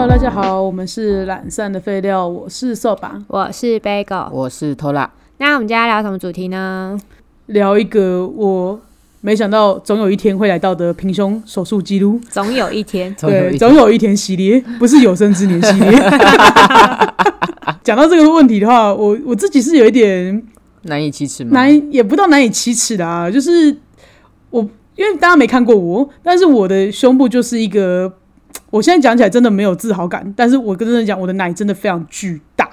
Hello，大家好，我们是懒散的废料，我是瘦吧，我是 Bagel。我是偷拉，那我们今天要聊什么主题呢？聊一个我没想到总有一天会来到的平胸手术记录。总有一天，对，总有一总有一天系列，不是有生之年系列。讲到这个问题的话，我我自己是有一点难以启齿吗？难，也不到难以启齿的啊，就是我因为大家没看过我，但是我的胸部就是一个，我现在讲起来真的没有自豪感，但是我跟真的讲，我的奶真的非常巨大，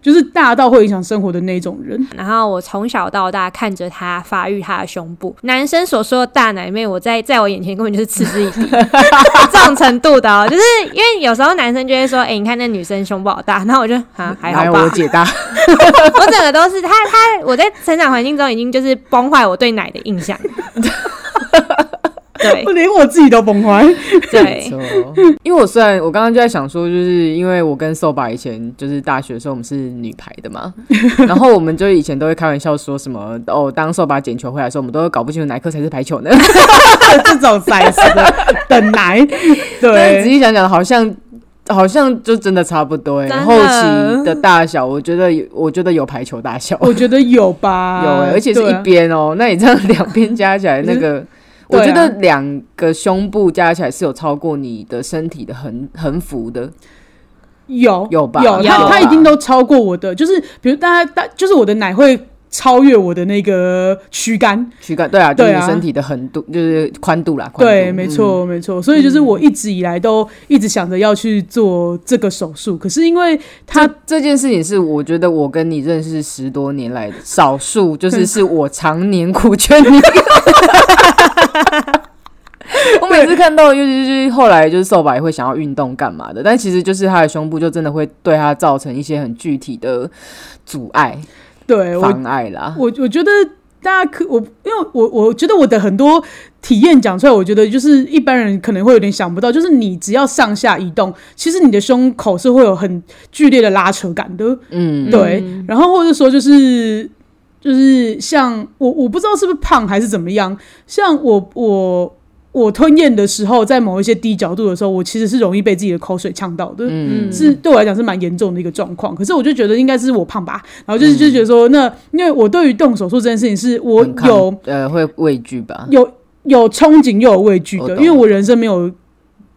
就是大到会影响生活的那种人。然后我从小到大看着他发育他的胸部，男生所说的大奶妹，我在在我眼前根本就是嗤之以鼻，这种程度的哦。就是因为有时候男生就会说，哎、你看那女生胸部好大，然后我就啊还好来吧我，解答。我整个都是他他我在成长环境中已经就是崩坏我对奶的印象。对。我连我自己都崩坏。对，因为我虽然我刚刚就在想说，就是因为我跟瘦爸以前就是大学的时候我们是女排的嘛，然后我们就以前都会开玩笑说什么哦，当瘦爸捡球回来的时候，我们都会搞不清楚哪一颗才是排球呢。这种 size 的的奶，但仔，细想想，好像好像就真的差不多后期的大小，我觉得有，我觉得有排球大小，我觉得有吧，有哎、而且是一边哦、那你这样两边加起来，那个我觉得两个胸部加起来是有超过你的身体的横横幅的。有有吧有，有他他一定都超过我的，就是比如大家大，就是我的奶会超越我的那个躯干，躯干对啊，就是对身体的横度，就是宽度啦。宽度对，没。错，没错。所以就是我一直以来都一直想着要去做这个手术，可是因为他这这件事情是我觉得我跟你认识十多年来少数，就是是我常年苦劝你。我每次看到，尤其是后来就是瘦白会想要运动干嘛的，但其实就是他的胸部就真的会对他造成一些很具体的阻碍、对妨碍啦。我我觉得大家可我因为我我觉得我的很多体验讲出来，我觉得就是一般人可能会有点想不到，就是你只要上下移动，其实你的胸口是会有很剧烈的拉扯感的。嗯，对，然后或者说就是就是像我我不知道是不是胖还是怎么样，像我我我吞咽的时候，在某一些低角度的时候，我其实是容易被自己的口水呛到的。嗯。是对我来讲是蛮严重的一个状况，可是我就觉得应该是我胖吧，然后就是就觉得说，那因为我对于动手术这件事情是我有呃会畏惧吧，有有憧憬又有畏惧的，因为我人生没有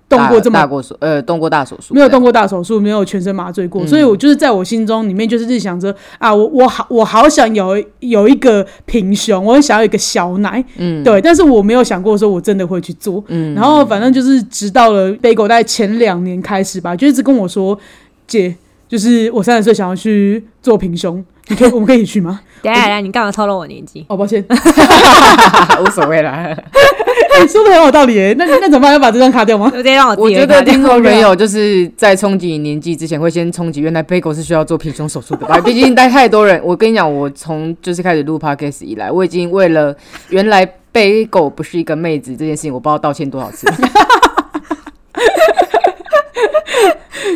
动过这么大大过手呃动过大手术，没有动过大手术，没有全身麻醉过，嗯所以我就是在我心中里面就是一直想着啊，我我好我好想有有一个平胸，我很想要一个小奶，嗯对，但是我没有想过说我真的会去做，嗯然后反正就是直到了贝狗在前两年开始吧，就一直跟我说姐。就是我三十岁想要去做平胸，你可以 我们可以一起去吗？等一下等下，你干嘛透露我年纪？哦，抱歉，无所谓啦。你说的很有道理耶。那那怎么办？要把这张卡掉吗？直接让我我觉得听说没有就是在冲击年纪之前，会先冲击原来 Bagel 是需要做平胸手术的吧？毕竟带太多人。我跟你讲，我从就是开始录 Podcast 以来，我已经为了原来 Bagel 不是一个妹子这件事情，我不知道道歉多少次。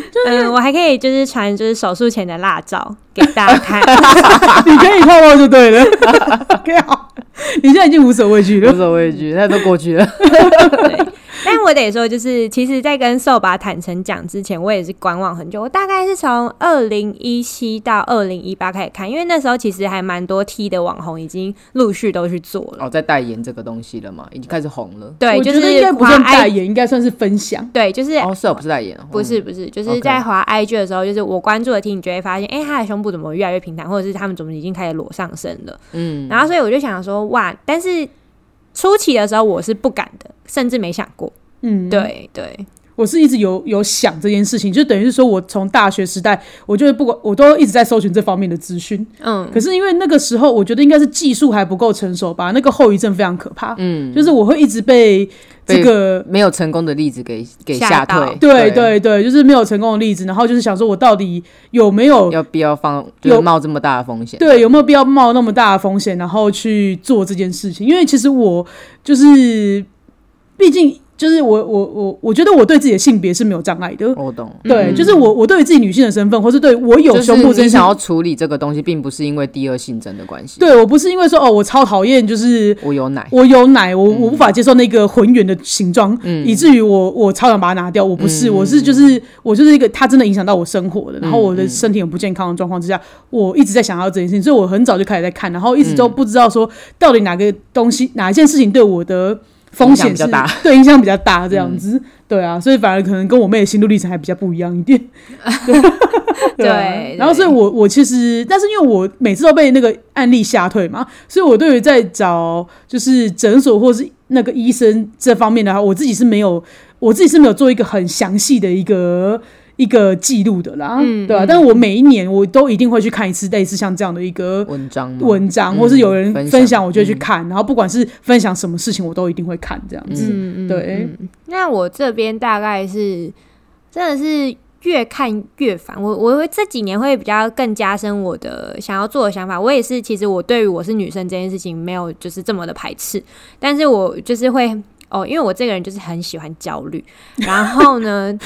嗯，我还可以就是传就是手术前的辣照给大家看。你可以泡泡就对了。OK，好，你现在已经无所畏惧了无了。所畏惧，那都过去了。对，但我得说，就是其实，在跟瘦把坦诚讲之前，我也是观望很久。我大概是从二零一七到二零一八开始看，因为那时候其实还蛮多 T 的网红已经陆续都去做了。哦，在代言这个东西了嘛，已经开始红了。对，就是应该不滑算代言，应该算是分享。对，就是哦，是哦，不是代言哦，不是不是，就是在滑 IG 的时候，就是我关注的 T，你就会发现，哎、他的胸部怎么越来越平坦，或者是他们怎么已经开始裸上身了。嗯，然后所以我就想说，哇！但是初期的时候我是不敢的，甚至没想过。嗯，对对，我是一直有有想这件事情，就等于是说我从大学时代，我就是不管我都一直在搜寻这方面的资讯。嗯，可是因为那个时候，我觉得应该是技术还不够成熟吧，那个后遗症非常可怕。嗯，就是我会一直被这个。没有成功的例子给给吓退。对对对，就是没有成功的例子，然后就是想说，我到底有没有要必要放有冒这么大的风险？对有没有必要冒那么大的风险，然后去做这件事情？因为其实我就是，毕竟就是我我我我觉得我对自己的性别是没有障碍的。我懂。对，就是我我对于自己女性的身份，或是对我有胸部这件事你想要处理这个东西，并不是因为第二性征的关系。，对我不是因为说哦，我超讨厌就是我有奶。我有奶，我我无法接受那个浑圆的形状，以至于我我超想把它拿掉。我不是，我是就是我就是一个它真的影响到我生活的，然后我的身体很不健康的状况之下，我一直在想要这件事情，所以我很早就开始在看，然后一直都不知道说到底哪个东西哪一件事情对我的风险比较大对影响比较大这样子。对啊，所以反而可能跟我妹的心路历程还比较不一样一点。对然后所以我我其实，但是因为我每次都被那个案例吓退嘛，所以我对于在找就是诊所或是那个医生这方面的话，我自己是没有，我自己是没有做一个很详细的一个一个记录的啦，嗯对啊，但是我每一年我都一定会去看一次类似像这样的一个文章文章，嗯或是有人分享，我就去看，然后不管是分享什么事情，我都一定会看这样子。对嗯那我这边大概是真的是越看越烦，我我会这几年会比较更加深我的想要做的想法。我也是，其实我对于我是女生这件事情没有就是这么的排斥，但是我就是会。哦，因为我这个人就是很喜欢焦虑，然后呢，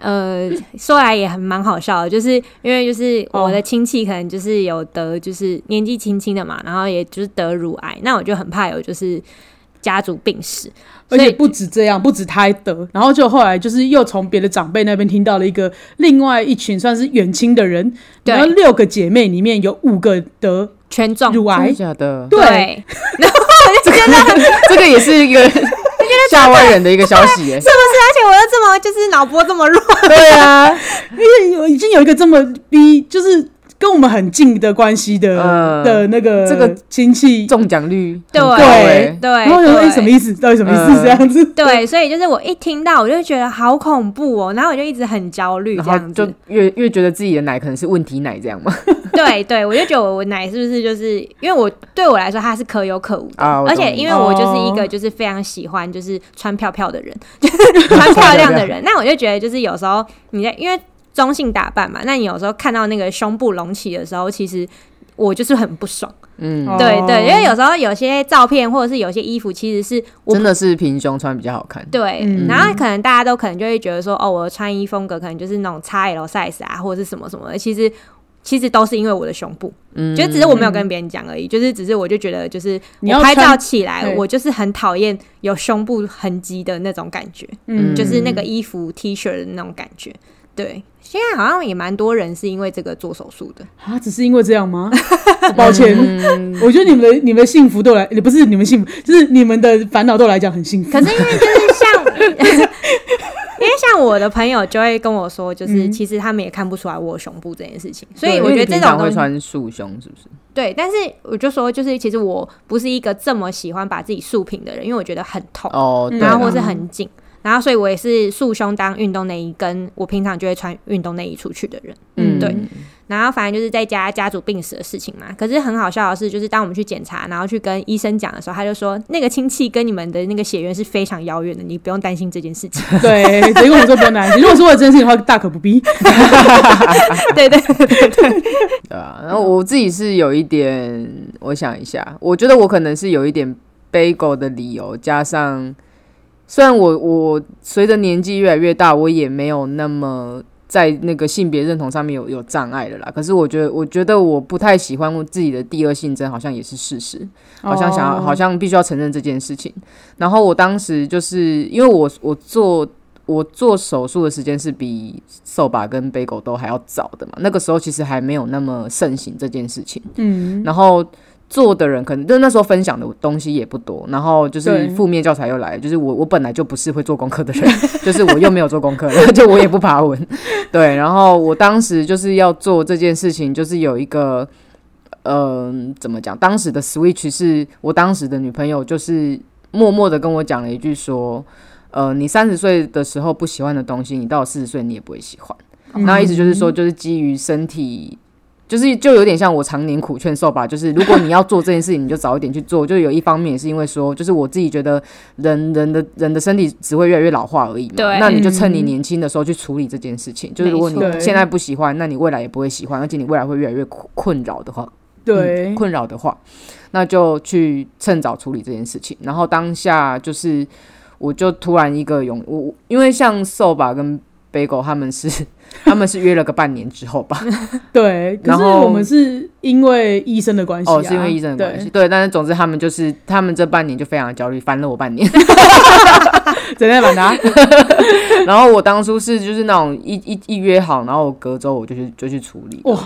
呃，说来也很蛮好笑的，就是因为就是我的亲戚可能就是有得就是年纪轻轻的嘛，然后也就是得乳癌，那我就很怕有就是家族病史，所以而且不止这样，不止他得，然后就后来就是又从别的长辈那边听到了一个另外一群算是远亲的人，然后六个姐妹里面有五个得全中乳癌假的，假的？对这个也是一个吓歪人的一个消息是不是。而且我又这么就是脑波这么弱，对啊，因为有已经有一个这么逼，就是跟我们很近的关系的、嗯的那个这个亲戚，中奖率对对哎。对，然后我想说，哎、对什么意思？到底什么意思？嗯这样子，对，所以就是我一听到，我就觉得好恐怖哦，然后我就一直很焦虑然后这样子就。越越觉得自己的奶可能是问题奶这样嘛？对对，我就觉得我奶是不是就是因为我对我来说它是可有可无的，啊而且因为我就是一哦个就是非常喜欢就是穿漂漂的人，就是穿漂亮的人，那我就觉得就是有时候你在因为中性打扮嘛，那你有时候看到那个胸部隆起的时候，其实我就是很不爽。嗯，对对，因为有有时候有些照片或者是有些衣服，其实是我真的是平胸穿比较好看。对，嗯然后可能大家都可能就会觉得说，哦，我的穿衣风格可能就是那种 XL size 啊，或者是什么什么的。其实其实都是因为我的胸部，嗯就只是我没有跟别人讲而已。就是只是我就觉得，就是你要我拍照起来，我就是很讨厌有胸部痕迹的那种感觉，嗯就是那个衣服 T 恤的那种感觉。对，现在好像也蛮多人是因为这个做手术的。啊，只是因为这样吗？抱歉，嗯我觉得你们的你们的幸福对我来，不是你们幸福，就是你们的烦恼对我来讲很幸福。可是因为就是像，因为像我的朋友就会跟我说，就是嗯其实他们也看不出来我有胸部这件事情，所以我觉得这种会穿束胸是不是？对，但是我就说，就是其实我不是一个这么喜欢把自己束平的人，因为我觉得很痛，哦，对然后或是很紧，然后所以我也是束胸当运动内衣，跟我平常就会穿运动内衣出去的人。嗯对然后反正就是在家家族病史的事情嘛。可是很好笑的是，就是当我们去检查，然后去跟医生讲的时候，他就说那个亲戚跟你们的那个血缘是非常遥远的，你不用担心这件事情。对，直接跟我说不用担心。如果说我这件事情的话，大可不必。对对对啊，然后我自己是有一点，我想一下，我觉得我可能是有一点背狗的理由，加上虽然我我随着年纪越来越大，我也没有那么在那个性别认同上面有有障碍的啦。可是我觉得，我觉得我不太喜欢我自己的第二性征，好像也是事实。好像想要，哦好像必须要承认这件事情。然后我当时就是因为我我做我做手术的时间是比瘦吧跟背狗都还要早的嘛，那个时候其实还没有那么盛行这件事情。嗯，然后做的人可能就那时候分享的东西也不多，然后就是负面教材又来，就是我我本来就不是会做功课的人，就是我又没有做功课，然后就我也不爬文，对，然后我当时就是要做这件事情，就是有一个。嗯、怎么讲？当时的 switch 是我当时的女朋友，就是默默的跟我讲了一句说：“呃，你三十岁的时候不喜欢的东西，你到了四十岁你也不会喜欢。”那意思就是说，就是基于身体就是就有点像我常年苦劝受吧，就是如果你要做这件事情，你就早一点去做。就有一方面也是因为说，就是我自己觉得人人的人的身体只会越来越老化而已嘛。对那你就趁你年轻的时候去处理这件事情。就是如果你现在不喜欢，那你未来也不会喜欢，而且你未来会越来越困困扰的话，对嗯，困扰的话，那就去趁早处理这件事情。然后当下就是我就突然一个勇，我我因为像瘦吧跟 Bagel 他们是他们是约了个半年之后吧，对，可是然后我们是因为医生的关系、啊，哦，是因为医生的关系，对，但是总之他们就是他们这半年就非常焦虑，烦了我半年。对，怎样版的？然后我当初是就是那种一一一约好，然后我隔周我就去就去处理。哇，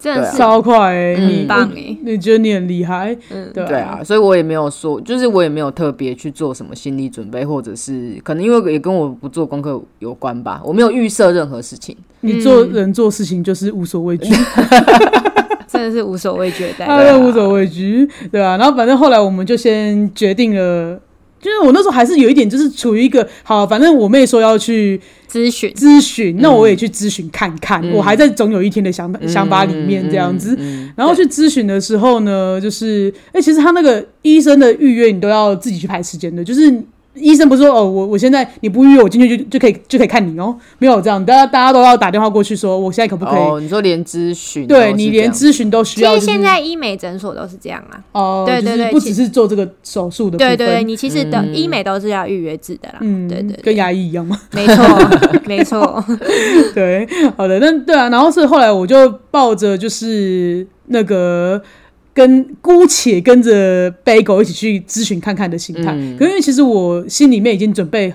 真的是超快、欸，嗯你很棒哎，你觉得你很厉害？嗯，对对啊，所以我也没有说，就是我也没有特别去做什么心理准备，或者是可能因为也跟我不做功课有关吧，我没有预设任何事情。你做人做事情就是无所畏惧，真的是无所畏惧的代表。他无所畏惧，对啊。然后反正后来我们就先决定了。就是我那时候还是有一点，就是处于一个好，反正我妹说要去咨询，咨询，那我也去咨询看看，嗯。我还在总有一天的想法、想法里面这样子。然后去咨询的时候呢，就是哎、其实他那个医生的预约你都要自己去排时间的，就是医生不是说哦，我我现在你不预约我进去就就可以就可以看你哦，没有这样，大家大家都要打电话过去说我现在可不可以？哦，你说连咨询对你连咨询都需要、就是，实现在医美诊所都是这样啊。哦，对对就是不只是做这个手术的部分，对对对，你其实的嗯医美都是要预约制的啦。嗯，对对，跟牙医一样嘛。没错 没错。对，好的，那对啊，然后是后来我就抱着就是那个跟姑且跟着 Bagel 一起去咨询看看的心态，嗯可是因为其实我心里面已经准备。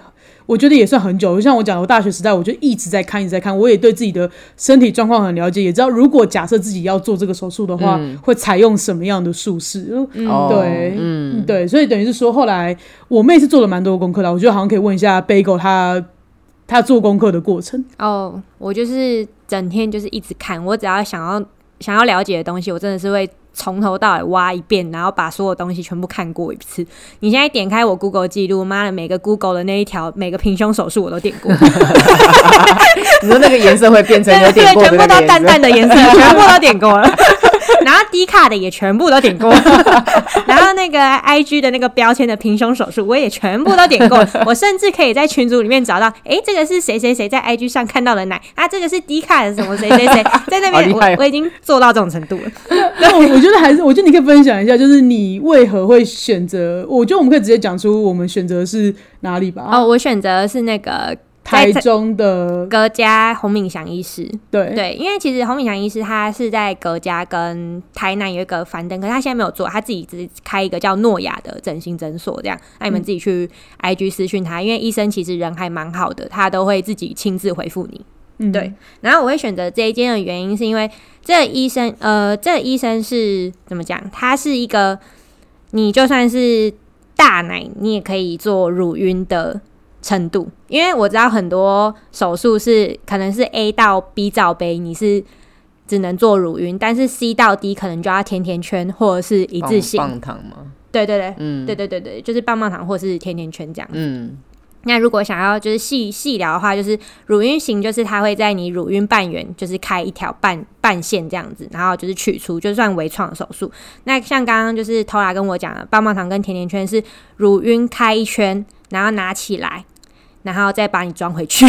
我觉得也算很久，就像我讲，我大学时代我就一直在看，一直在看，我也对自己的身体状况很了解，也知道如果假设自己要做这个手术的话，嗯会采用什么样的术式。嗯哦对，嗯，对，所以等于是说，后来我妹是做了蛮多功课的，我觉得好像可以问一下 Bagel 他他做功课的过程。哦，我就是整天就是一直看，我只要想要想要了解的东西，我真的是会从头到尾挖一遍，然后把所有东西全部看过一次。你现在点开我 Google 记录，妈的，每个 Google 的那一条，每个平胸手术我都点过，你说那个颜色会变成有对对，点过的全部都淡淡的颜色，全部都点过了。然后低卡的也全部都点过，然后那个 I G 的那个标签的平胸手术我也全部都点过，我甚至可以在群组里面找到，哎，这个是谁谁谁在 I G 上看到的奶啊，这个是低卡的什么谁谁谁在那边，我我已经做到这种程度了。那我我觉得还是，我觉得你可以分享一下，就是你为何会选择？我觉得我们可以直接讲出我们选择是哪里吧。哦，我选择的是那个台中的格家洪敏祥医师，对对，因为其实洪敏祥医师他是在格家跟台南有一个翻灯，可是他现在没有做，他自己只是开一个叫诺亚的整形诊所，这样，那你们自己去 IG 私讯他，因为医生其实人还蛮好的，他都会自己亲自回复你。嗯对，然后我会选择这一间的原因是因为这个医生，呃，这个医生是怎么讲？他是一个你就算是大奶，你也可以做乳晕的程度，因为我知道很多手术是可能是 A 到 B 罩杯，你是只能做乳晕，但是 C 到 D 可能就要甜甜圈或者是一致性。棒棒糖吗，对对对，嗯，对对对对，就是棒棒糖或是甜甜圈这样。嗯，那如果想要就是细细聊的话，就是乳晕型，就是它会在你乳晕半圆，就是开一条半半线这样子，然后就是取出，就算微创手术。那像刚刚就是偷拉跟我讲的，棒棒糖跟甜甜圈是乳晕开一圈，然后拿起来，然后再把你装回去，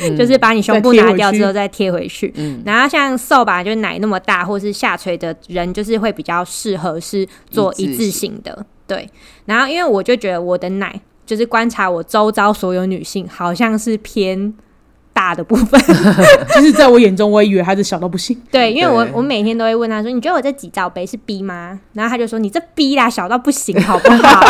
嗯 就是把你胸部拿掉之后再贴回去。嗯然后像瘦吧，就是奶那么大或是下垂的人，就是会比较适合是做一致一致性的，对。然后因为我就觉得我的奶，就是观察我周遭所有女性，好像是偏大的部分，其实在我眼中，我也以为他是小到不行。对，因为我我每天都会问他说，你觉得我这几罩杯是 B 吗？然后他就说你这 B 啦，小到不行，好不好？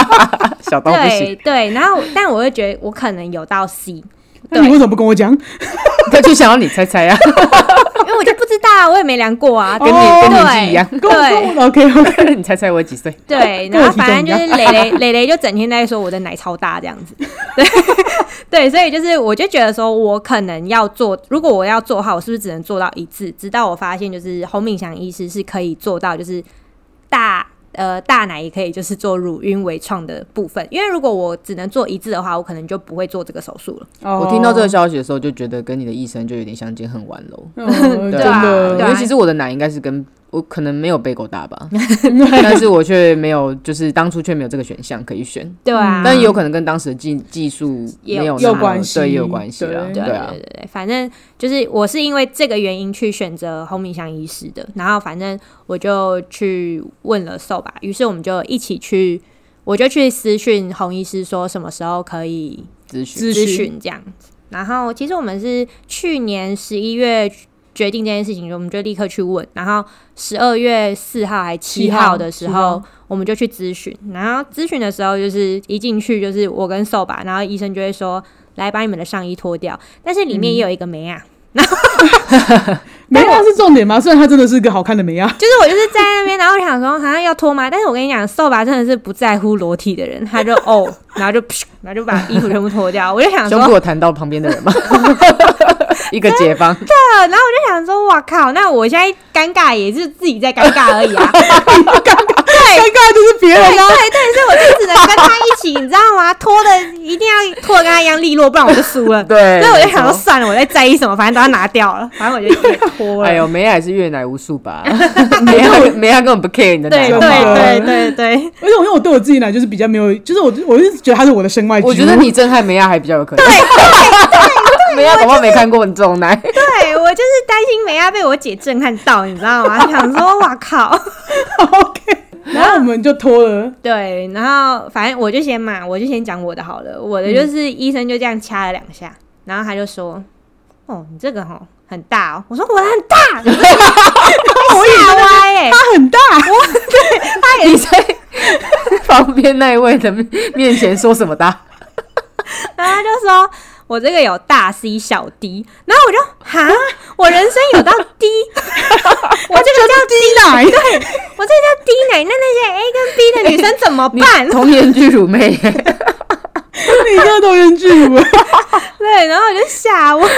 小到不对行，对，然后但我会觉得我可能有到 C，那你为什么不跟我讲？他就想要你猜猜啊，因为我就不知道啊，我也没量过啊，跟你哦跟年纪一样，对 OK OK，你猜猜我几岁？对，然后反正就是蕾蕾蕾蕾就整天在说我的奶超大这样子，对对，所以就是我就觉得说我可能要做，如果我要做好，我是不是只能做到一次？直到我发现就是洪敏祥医师是可以做到，就是大。呃，大奶也可以，就是做乳晕微创的部分，因为如果我只能做一次的话，我可能就不会做这个手术了。哦我听到这个消息的时候，就觉得跟你的医生就有点相见恨晚喽。哦真对啊的对啊因为其实我的奶应该是跟我可能没有贝狗大吧，但是我却没有，就是当初却没有这个选项可以选，对啊，但也有可能跟当时的技技术也有没有有关系。对，也有关系啦，对对啊。对，对对，反正就是我是因为这个原因去选择红米香医师的，然后反正我就去问了瘦吧，于是我们就一起去我就去私讯红医师说什么时候可以咨询咨咨询这样。子。然后其实我们是去年十一月决定这件事情，我们就立刻去问，然后十二月四号还七7号号的时候，我们就去咨询。然后咨询的时候，就是一进去就是我跟瘦吧，然后医生就会说。来把你们的上衣脱掉，但是里面也有一个梅啊，梅亚是重点吗？虽然她真的是个好看的梅啊，就是我就是在那边，然后想说好像要脱吗？但是我跟你讲，瘦吧真的是不在乎裸体的人，他就 哦，然后就噗然后就把衣服全部脱掉。我就想说，胸部有弹到旁边的人吗？一个解放，然后我就想说，哇靠，那我现在尴尬也是自己在尴尬而已啊。尴尬对，尴尬就是别人对啊。对对，所以我就只能跟他一起，你知道吗？脱的一定要脱的跟他一样利落，不然我就输了。对，所以我就想说，算了，我在在意什么，反正都要拿掉了，反正我就也脱了。哎呦，梅亚还是阅奶无数吧，梅亚梅亚根本不 care 你的奶对对对对对，而且我因为我对我自己奶就是比较没有，就是我我是觉得他是我的身外之物。我觉得你震撼梅亚还比较有可能。对梅亚恐怕没看过你这种奶。对我就是担心梅亚被我姐震撼到，你知道吗？想说，哇靠。OK，然后我们就脱了，对，然后反正我就先嘛，我就先讲我的好了。我的就是医生就这样掐了两下，然后他就说：“哦，你这个哈很大哦。”我说：“我的很大。”我吓歪哎，他很大，你在旁边那一位的面前说什么大？然后他就说。我这个有大 C 小 D，然后我就哈，我人生有到 D，我这个叫 D 奶，对我这个叫 D 奶，那那些 A 跟 B 的女生怎么你办？童颜巨乳妹，你这个都人巨乳，对，然后我就吓我，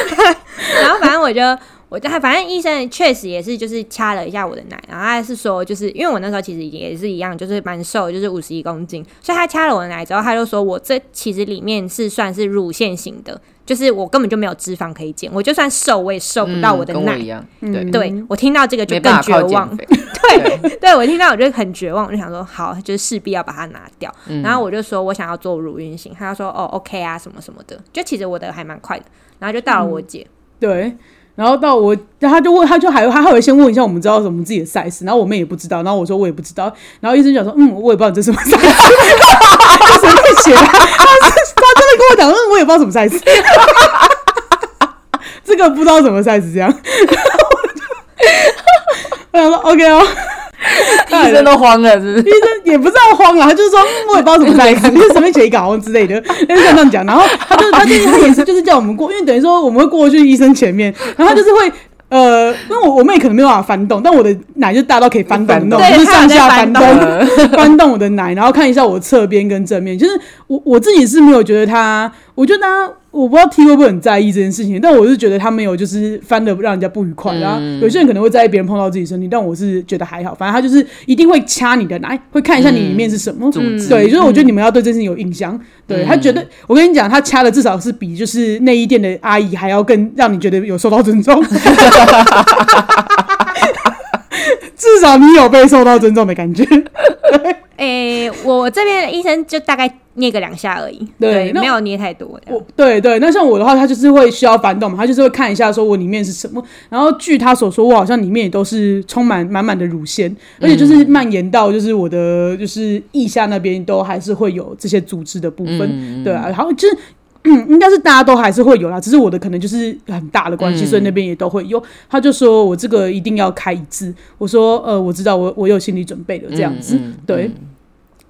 然后反正我就，我就反正医生确实也是就是掐了一下我的奶，然后他是说就是因为我那时候其实也是一样，就是蛮瘦，就是五十一公斤，所以他掐了我的奶之后，他就说我这其实里面是算是乳腺型的，就是我根本就没有脂肪可以减，我就算瘦我也瘦不到我的奶。嗯跟我一样，对，嗯对我听到这个就更绝望，肥。对，对我听到我就很绝望，我就想说好，就是势必要把它拿掉。嗯然后我就说我想要做乳晕型，他就说哦 OK 啊什么什么的，就其实我的还蛮快的。然后就到了我姐，对。然后到我，他就问，他就还他还会先问一下我们知道什么自己的 size，然后我们也不知道，然后我说我也不知道，然后医生讲说，嗯，我也不知道你这什么 size，他随便写的，他是他真的跟我讲，嗯，我也不知道什么 size，这个不知道什么 size 这样，我想说 OK 哦，医生都慌了，是不是？医生也不知道慌了，他就是说嗯我也不知道怎么 size，就是随便写一个之类的，他就像这样讲。然后 他就他就他也是就是叫我们过，因为等于说我们会过去医生前面，然后他就是会。呃，因为我我妹可能没有办法翻动，但我的奶就大到可以翻动的那种，对就是上下翻动，翻动我的奶，然后看一下我侧边跟正面。就是我我自己是没有觉得他，我觉得他我不知道 T 会不会很在意这件事情，但我是觉得他没有就是翻的让人家不愉快。然后有些人可能会在意别人碰到自己身体，但我是觉得还好，反正他就是一定会掐你的奶，会看一下你里面是什么。对，就是我觉得你们要对这件事情有印象。对他觉得，我跟你讲，他掐的至少是比就是内衣店的阿姨还要更让你觉得有受到尊重。至少你有被受到尊重的感觉。诶、我这边的医生就大概捏个两下而已，对，没有捏太多的。我对对，那像我的话，他就是会需要翻动嘛，他就是会看一下说我里面是什么。然后据他所说，我好像里面也都是充满满满的乳腺，而且就是蔓延到就是我的就是腋下那边都还是会有这些组织的部分。对啊，然后就是。嗯，应该是大家都还是会有啦，只是我的可能就是很大的关系，所以那边也都会有。他就说我这个一定要开一次，我说呃，我知道，我我有心理准备的这样子，嗯嗯对。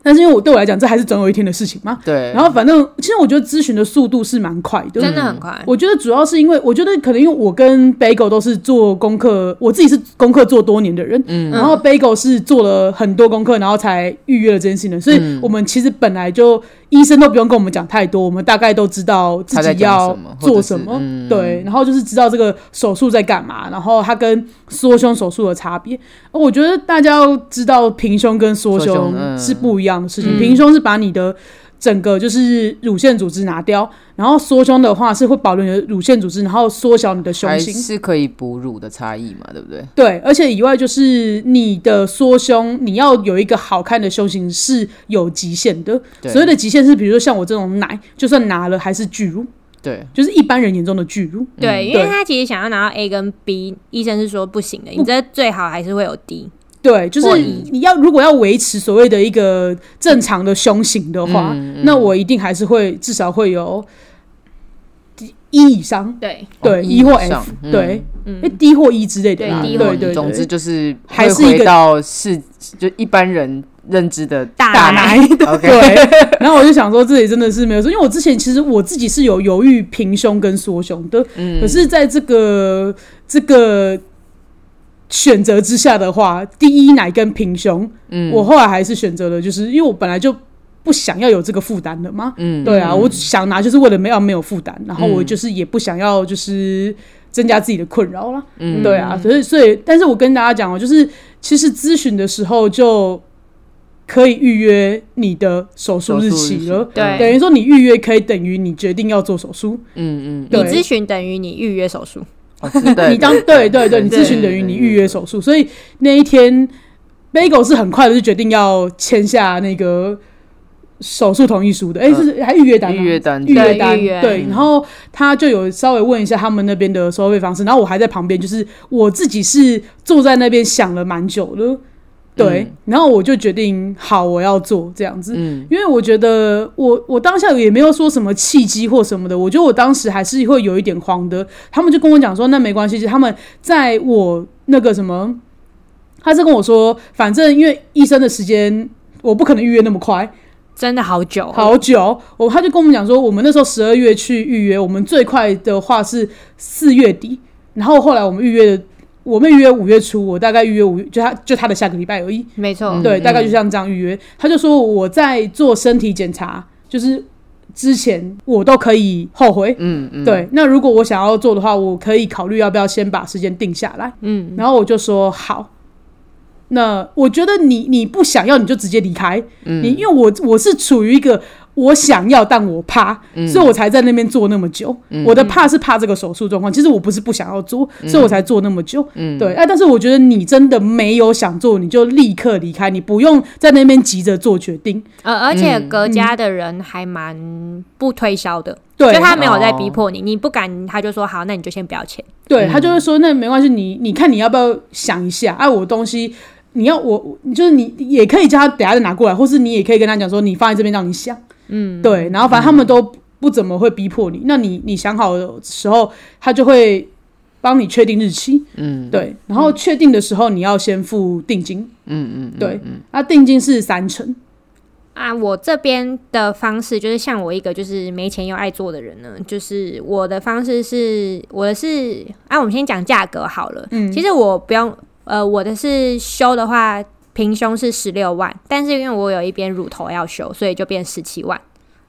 但是因为我对我来讲，这还是总有一天的事情嘛。对，然后反正其实我觉得咨询的速度是蛮快的，真的很快。我觉得主要是因为，我觉得可能因为我跟 Bagel 都是做功课，我自己是功课做多年的人，嗯，然后 Bagel 是做了很多功课，然后才预约了这件事情的，所以我们其实本来就医生都不用跟我们讲太多，我们大概都知道自己要做什么，嗯。对，然后就是知道这个手术在干嘛，然后它跟缩胸手术的差别。我觉得大家要知道平胸跟缩胸是不一样的事情，平胸是把你的整个就是乳腺组织拿掉，然后缩胸的话是会保留你的乳腺组织，然后缩小你的胸还型。是可以哺乳的差异嘛，对不对？对，而且以外就是你的缩胸，你要有一个好看的胸型是有极限的。对所谓的极限是，比如说像我这种奶，就算拿了还是巨乳，对，就是一般人眼中的巨乳。对，因为他其实想要拿到 A 跟 B，医生是说不行的，你这最好还是会有 D。对，就是你你要如果要维持所谓的一个正常的胸型的话，嗯那我一定还是会至少会有一以上，对，对，哦一或以上 F，嗯。对，嗯哎，D 或 E 之类的啦，对对对 E 总之，就是还是一个到是就一般人认知的大大奶。奶，OK，对。然后我就想说，自己真的是没有说，因为我之前其实我自己是有犹豫平胸跟缩胸的，嗯。可是在这个这个选择之下的话，第一奶跟平胸，嗯。我后来还是选择了，就是因为我本来就不想要有这个负担的嘛。嗯。对啊，我想拿就是为了没有没有负担，然后我就是也不想要就是增加自己的困扰了。嗯。对啊，所以所以，但是我跟大家讲哦，就是其实咨询的时候就可以预约你的手术日期了。对。等于说你预约可以等于你决定要做手术。嗯嗯，你对。咨询等于你预约手术，你当对对对，你咨询等于你预约手术，所以那一天 Bagel 是很快的就决定要签下那个手术同意书的，哎、是还预约单吗，预约单预约单对，然后他就有稍微问一下他们那边的收费方式，然后我还在旁边，就是我自己是坐在那边想了蛮久的，对，然后我就决定好我要做这样子，嗯因为我觉得我我当下也没有说什么契机或什么的，我觉得我当时还是会有一点慌的。他们就跟我讲说，那没关系，他们在我那个什么，他是跟我说，反正因为医生的时间我不可能预约那么快，真的好久哦，好久。我他就跟我们讲说，我们那时候十二月去预约，我们最快的话是四月底，然后后来我们预约的。我们预约五月初，我大概预约五月，就他就他的下个礼拜而已。没错，嗯对，大概就像这样预约。他就说我在做身体检查，就是之前我都可以后悔。嗯嗯，对，那如果我想要做的话，我可以考虑要不要先把时间定下来。嗯，然后我就说好。那我觉得你你不想要你就直接离开，嗯你因为我我是处于一个我想要但我怕，嗯所以我才在那边做那么久。我的怕是怕这个手术状况，其实我不是不想要做，所以我才做那么久。嗯对，哎、但是我觉得你真的没有想做，你就立刻离开，你不用在那边急着做决定。呃，而且嗯隔家的人还蛮不推销的，对就他没有在逼哦迫你，你不敢，他就说好，那你就先不要钱。对他就会说，那没关系，你你看你要不要想一下？哎、我东西你要我，就是你也可以叫他等下再拿过来，或是你也可以跟他讲说，你放在这边让你想。嗯，对，然后反正他们都不怎么会逼迫你，那你你想好的时候，他就会帮你确定日期。嗯对，然后确定的时候，你要先付定金。嗯嗯，对，那定金是三成。啊，我这边的方式就是像我一个就是没钱又爱做的人呢，就是我的方式是我的是啊，我们先讲价格好了。嗯其实我不用呃，我的是修的话，平胸是十六万，但是因为我有一边乳头要修，所以就变十七万，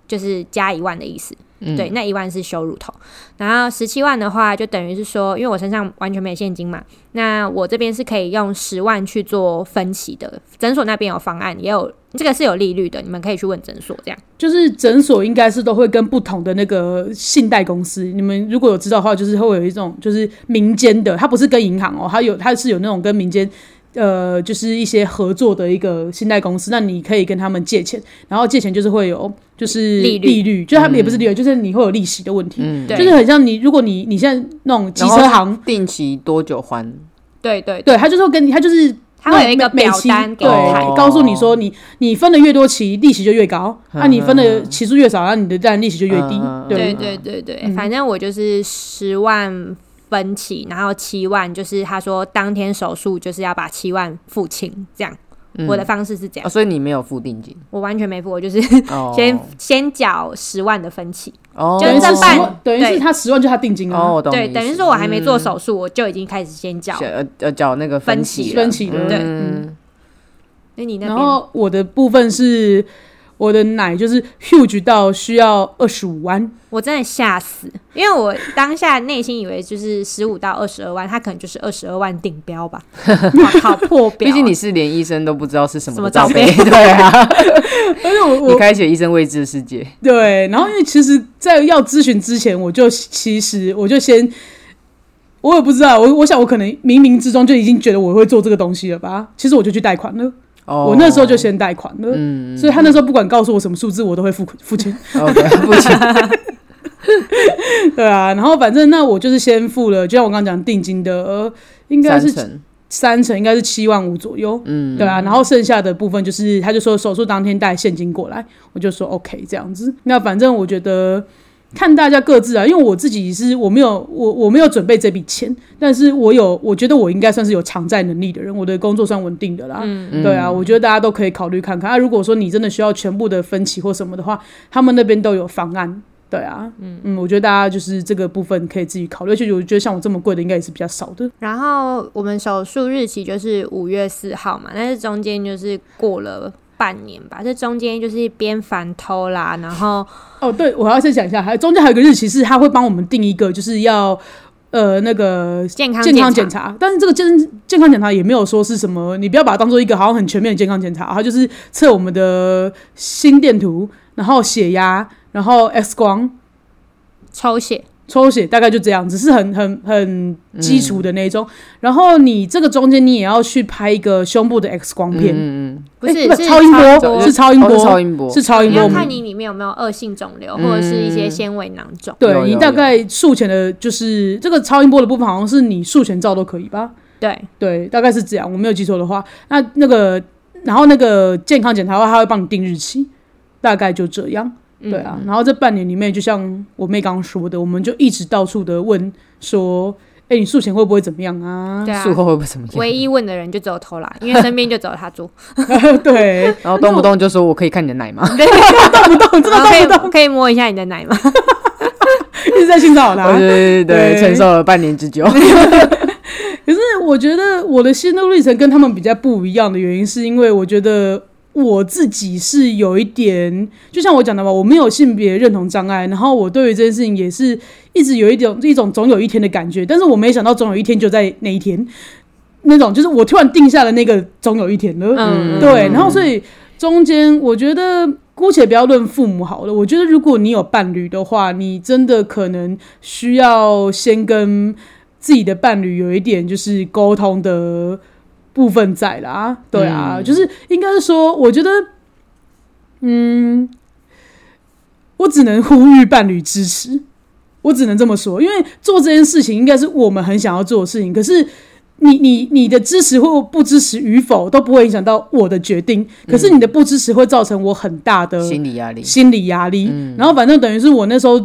就是加一万的意思。嗯对，那一万是修乳头，然后十七万的话，就等于是说，因为我身上完全没现金嘛，那我这边是可以用十万去做分期的。诊所那边有方案，也有这个是有利率的，你们可以去问诊所这样。就是诊所应该是都会跟不同的那个信贷公司，你们如果有知道的话，就是会有一种就是民间的，它不是跟银行哦，它有它是有那种跟民间。呃，就是一些合作的一个信贷公司，那你可以跟他们借钱，然后借钱就是会有就是利率。利率，就是他们也不是利率，就是你会有利息的问题，嗯。对。就是很像你，如果你你现在那种机车行，定期多久还？对对对。他就是会跟你，他就是他会有一个每期表单给对告诉你说你你分的越多期，利息就越高；那、你分的期数越少，那你的当然利息就越低。嗯。对。对对对对，嗯。反正我就是十万分期，然后七万就是他说当天手术就是要把七万付清，这样。我的方式是这样，哦，所以你没有付定金。我完全没付，我就是哦，先先缴十万的分期。哦，就等于是这半等于是他十万就他定金啊，哦，我懂对，等于说我还没做嗯手术，我就已经开始先缴。呃呃缴那个分期期分期对嗯。那你那然后我的部分是我的奶就是 huge 到需要二十五万，我真的吓死，因为我当下内心以为就是十五到二十二万，他可能就是二十二万顶标吧，哇靠破标。毕竟你是连医生都不知道是什什么么罩杯，对啊，而且我你我开启了医生未知的世界。对，然后因为其实，在要咨询之前，我就其实我就先。我也不知道，我我想我可能冥冥之中就已经觉得我会做这个东西了吧。其实我就去贷款了，哦，我那时候就先贷款了，嗯所以他那时候不管告诉我什么数字，我都会付付钱。，OK，不行，对啊，然后反正那我就是先付了，就像我刚刚讲定金的，呃应该是三成。三成应该是七万五左右，嗯，对啊，然后剩下的部分就是他就说手术当天带现金过来，我就说 OK 这样子。那反正我觉得看大家各自啊，因为我自己是我没有我我没有准备这笔钱，但是我有我觉得我应该算是有偿债能力的人，我的工作算稳定的啦。嗯对啊，我觉得大家都可以考虑看看。啊，如果说你真的需要全部的分期或什么的话，他们那边都有方案。对啊，嗯嗯我觉得大家就是这个部分可以自己考虑，而且我觉得像我这么贵的应该也是比较少的。然后我们手术日期就是五月四号嘛，但是中间就是过了半年吧，这中间就是边反偷啦，然后哦，对，我要先讲一下，还中间还有一个日期是他会帮我们定一个，就是要呃那个健康健康检检查，但是这个健健康检查也没有说是什么，你不要把它当做一个好像很全面的健康检查，它就是测我们的心电图，然后血压，然后 X 光。抽血，抽血大概就这样，只是很很很基础的那一种。然后你这个中间你也要去拍一个胸部的 X 光片，嗯不是、是超音波波是超音波，超音波是超音波你要。看你里面有没有恶性肿瘤，或者是一些纤维囊肿。对你大概术前的，就是这个超音波的部分，好像是你术前照都可以吧？对，对，大概是这样，我没有记错的话。那那个，然后那个健康检查的话，他会帮你定日期，大概就这样。嗯对啊，然后这半年里面，就像我妹刚刚说的，我们就一直到处的问说，哎、你术前会不会怎么样啊？对啊术，后会不会怎么样？唯一问的人就只有偷懒，因为身边就只有他做，对，然后动不动就说我可以看你的奶吗？动不动真的动不动，以可以摸一下你的奶吗？一直在性骚扰他。对对对对，对承受了半年之久。可是我觉得我的心路历程跟他们比较不一样的原因，是因为我觉得我自己是有一点，就像我讲的吧，我没有性别认同障碍，然后我对于这件事情也是一直有一种一种总有一天的感觉，但是我没想到总有一天就在那一天，那种就是我突然定下了那个总有一天了，嗯对，然后所以中间我觉得。姑且不要论父母好了，我觉得如果你有伴侣的话，你真的可能需要先跟自己的伴侣有一点就是沟通的部分在啦，对啊，嗯就是应该是说，我觉得，嗯，我只能呼吁伴侣支持，我只能这么说，因为做这件事情应该是我们很想要做的事情，可是。你你你的支持或不支持与否都不会影响到我的决定，可是你的不支持会造成我很大的心理压力，心理压力。嗯然后反正等于是我那时候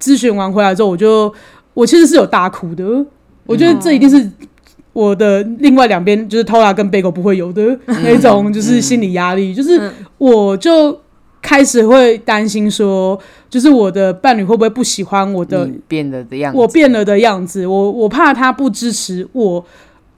咨询完回来之后，我就我其实是有大哭的。我觉得这一定是我的另外两边，就是 Tola 跟 Bagel 不会有的那种，就是心理压力。就是嗯我就开始会担心说，就是我的伴侣会不会不喜欢我的变了的样子，我变了的样子？我我怕他不支持我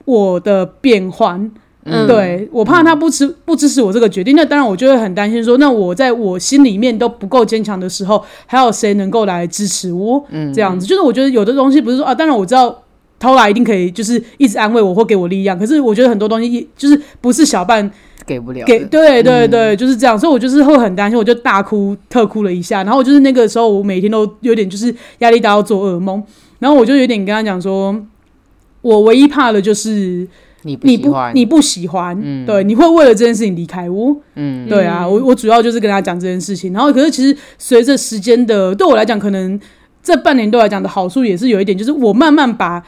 我的变换。嗯对我怕他不支不支持我这个决定，那当然我就会很担心说，那我在我心里面都不够坚强的时候，还有谁能够来支持我？嗯这样子，就是我觉得有的东西不是说啊，当然我知道。偷来一定可以，就是一直安慰我或给我力量。可是我觉得很多东西就是不是小半给不了，给，对对嗯对，就是这样。所以我就是会很担心，我就大哭特哭了一下。然后我就是那个时候，我每天都有点就是压力大到做噩梦。然后我就有点跟他讲说，我唯一怕的就是你不你不喜欢，嗯对，你会为了这件事情离开我，嗯对啊，我我主要就是跟他讲这件事情。然后可是其实随着时间的，对我来讲，可能这半年对我来讲的好处也是有一点，就是我慢慢把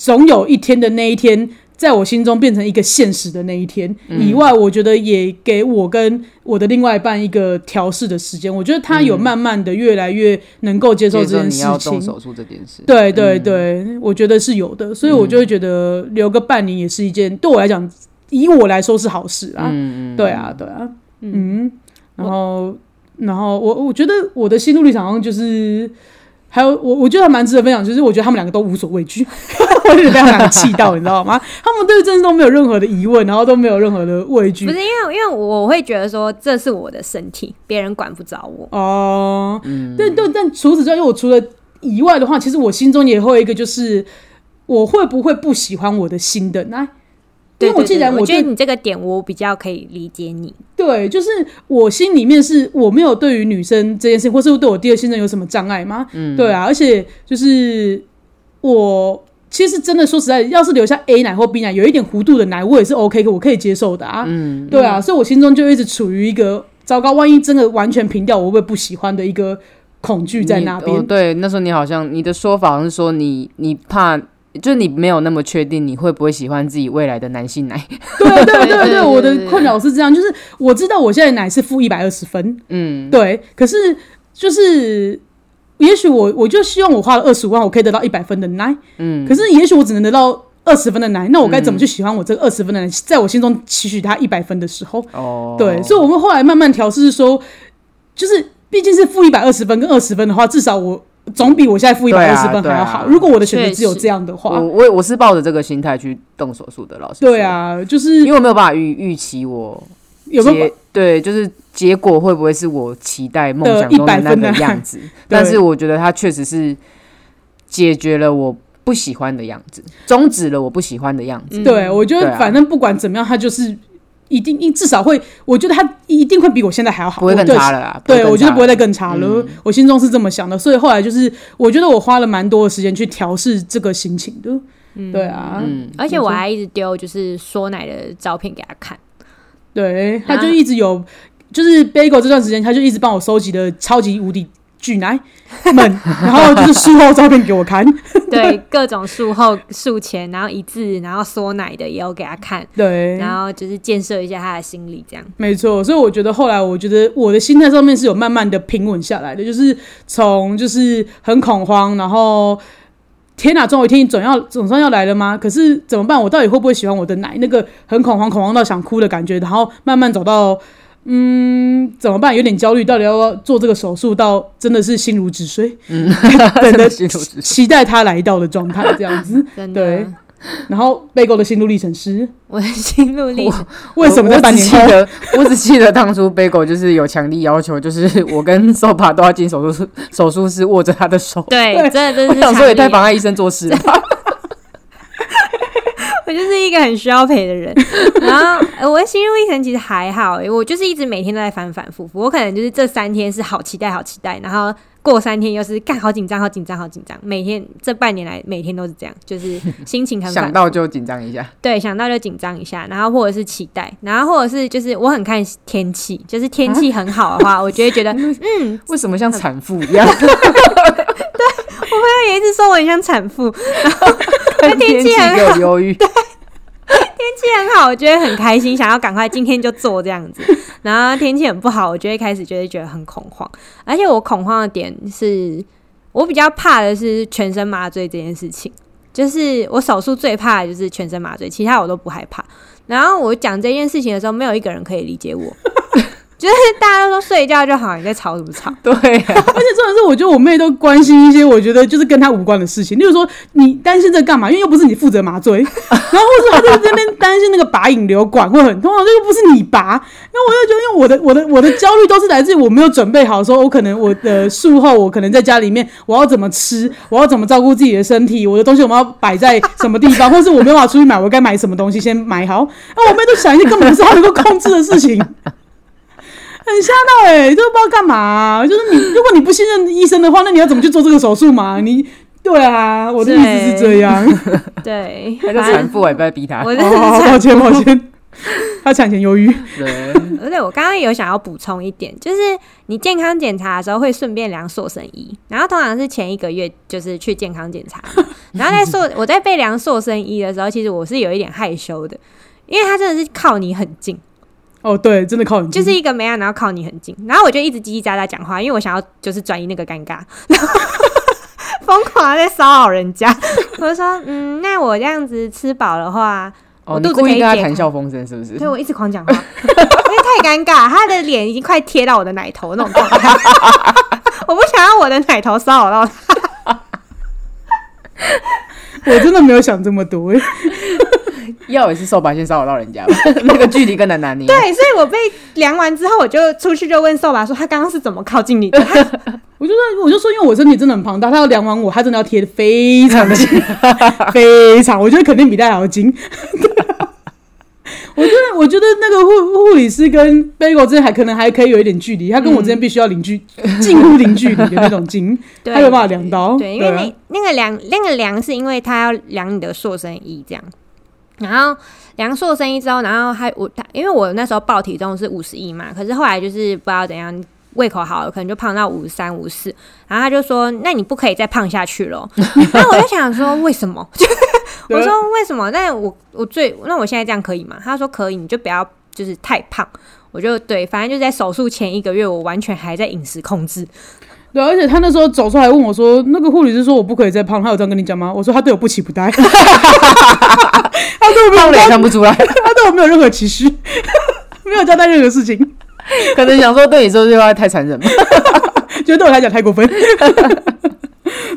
总有一天的那一天。在我心中变成一个现实的那一天、嗯以外，我觉得也给我跟我的另外一半一个调试的时间。我觉得他有慢慢的越来越能够接受这件事情要动。手术这件事，对对嗯对，我觉得是有的，所以我就会觉得留个半年也是一件对我来讲，以我来说是好事啊。嗯嗯，对啊，对啊，嗯，然后然后我我觉得我的心路历程好像就是。还有我，我觉得还蛮值得分享，就是我觉得他们两个都无所畏惧，我被他们两个气到，你知道吗？他们对这件事都没有任何的疑问，然后都没有任何的畏惧不是因为，因为我会觉得说这是我的身体，别人管不着我。哦。嗯，对对，但除此之外，因为我除了以外的话，其实我心中也会有一个，就是我会不会不喜欢我的新的那？因为我既然我觉得你这个点，我比较可以理解你。对，就是我心里面是我没有对于女生这件事情，或是对我第二性征有什么障碍吗？嗯，对啊，而且就是我其实真的说实在，要是留下 A 奶或 B 奶有一点弧度的奶，我也是 OK，我可以接受的啊。嗯，对啊，所以我心中就一直处于一个糟糕，万一真的完全平掉，我会不会不喜欢的一个恐惧在那边。哦对，那时候你好像你的说法是说你你怕就是你没有那么确定你会不会喜欢自己未来的男性奶。对对对对我的困扰是这样，就是我知道我现在奶是负一百二十分，嗯，对，可是就是。也许我我就希望我花了二十五万，我可以得到一百分的奶，嗯，可是也许我只能得到二十分的奶，那我该怎么去喜欢我这个二十分的奶？在我心中期许他一百分的时候，哦，对，所以我们后来慢慢调试，是说，就是毕竟是负一百二十分跟二十分的话，至少我总比我现在负一百二十分还要好。如果我的选择只有这样的话我，我我是抱着这个心态去动手术的，老师。对，啊，就是因为我没有办法预预期我有没有结对，就是结果会不会是我期待梦想的中的那100分的个样子？但是我觉得它确实是解决了我不喜欢的样子，终止了我不喜欢的样子。对，我觉得反正不管怎么样，他就是一定一至少会，我觉得他一定会比我现在还要好，不会更差了啦。对，我觉得不会再更更差了。我心中是这么想的，所以后来就是，我觉得我花了蛮多的时间去调试这个心情的。对啊，嗯，而且我还一直丢就是缩奶的照片给他看，对，他就一直有，就是 Bagel 这段时间，他就一直帮我收集的超级无敌巨奶 们，然后就是术后照片给我看。对各种术后术前，然后一字，然后缩奶的也有给他看，对，然后就是建设一下他的心理，这样。没错，所以我觉得后来，我觉得我的心态上面是有慢慢的平稳下来的，就是从就是很恐慌，然后天哪，总有一天总要总算要来了吗？可是怎么办？我到底会不会喜欢我的奶？那个很恐慌，恐慌到想哭的感觉，然后慢慢走到嗯，怎么办？有点焦虑，到底要不要做这个手术？到真的是心如止水，嗯，等着心如止水期待他来到的状态，这样子。真的对，然后贝狗的心路历程是我的心路历程，为什么在我半年后？只记得，我只记得当初 Bagel 就是有强力要求，就是我跟 Sopa 都要进手术室，手术室握着他的手。对，对真的真的是我想说也太妨碍医生做事了吧。我就是一个很需要陪的人。然后呃我的心路历程其实还好、欸，我就是一直每天都在反反复复。我可能就是这三天是好期待，好期待，然后过三天又是干好紧张，好紧张，好紧张。每天这半年来每天都是这样，就是心情很反想到就紧张一下。对，想到就紧张一下，然后或者是期待，然后或者是就是我很看天气，就是天气很好的话，我就会觉得嗯为什么像产妇一样？他有一直说我很像产妇，看天气很给我忧郁。天气很好，我觉得很开心，想要赶快今天就做这样子。然后天气很不好，我就会开始就会觉得很恐慌。而且我恐慌的点是，我比较怕的是全身麻醉这件事情。就是我手术最怕的就是全身麻醉，其他我都不害怕。然后我讲这件事情的时候，没有一个人可以理解我，就是大家都说睡觉就好，你在吵什么吵？对啊，而且重点是，我觉得我妹都关心一些我觉得就是跟她无关的事情，例如说你担心这干嘛？因为又不是你负责麻醉，然后或者她在那边担心那个拔引流管会很痛，这又不是你拔。然后我又觉得，因为我的我的我的焦虑都是来自于我没有准备好，说我可能我的术后我可能在家里面我要怎么吃，我要怎么照顾自己的身体，我的东西我们要摆在什么地方，或是我没有办法出去买，我该买什么东西先买好。那我妹都想一些根本不是她能够控制的事情。很吓到哎、欸，就不知道干嘛啊、就是你，如果你不信任医生的话，那你要怎么去做这个手术嘛？你对啊，我的意思是这样。对，那个反正产妇也不要逼他。我真哦，的是抱歉抱歉，他产前忧郁。对，而且我刚刚有想要补充一点，就是你健康检查的时候会顺便量塑身衣，然后通常是前一个月就是去健康检查，然后在塑我在被量塑身衣的时候，其实我是有一点害羞的，因为它真的是靠你很近，哦，对，真的靠你，就是一个梅亚，然后靠你很近，然后我就一直叽叽喳喳讲话，因为我想要就是转移那个尴尬，然 后疯狂地在骚扰人家，我就说嗯，那我这样子吃饱的话。哦，我肚子可以解开谈笑风生是不是？对我一直狂讲话，因为太尴尬，他的脸已经快贴到我的奶头那种状态，我不想要我的奶头骚扰到他。我真的没有想这么多、欸。要也是受把先骚扰到人家吧，那个距离更难拿捏。对，所以我被量完之后，我就出去就问瘦吧说他刚刚是怎么靠近你的？我就说，我就说，因为我身体真的很庞大，他要量完我，他真的要贴的非常的近，非常，我觉得肯定比他还要近。我觉得，我觉得那个护护理师跟 Bagel 之间还可能还可以有一点距离，他跟我之间必须要零距，近乎零距离的那种近，对他有办法量到。对，因为啊那那个量那个量是因为他要量你的塑身衣这样，然后量塑身衣之后，然后还我他因为我那时候报体重是五十一嘛，可是后来就是不知道怎样。胃口好了，可能就胖到五十三、五四，然后他就说：“那你不可以再胖下去了。” 然后我就想说，为什么？我说为什么？那我我最那我现在这样可以吗？他说可以，你就不要就是太胖。我就对，反正就在手术前一个月，我完全还在饮食控制。对，而且他那时候走出来问我说：“那个护理师说我不可以再胖，他有这样跟你讲吗？”我说：“他对我不期不待，他对我没有看不出来，他对我没有任何期许，没有交代任何事情，可能想说对你说这句话太残忍了。觉得对我来讲太过分。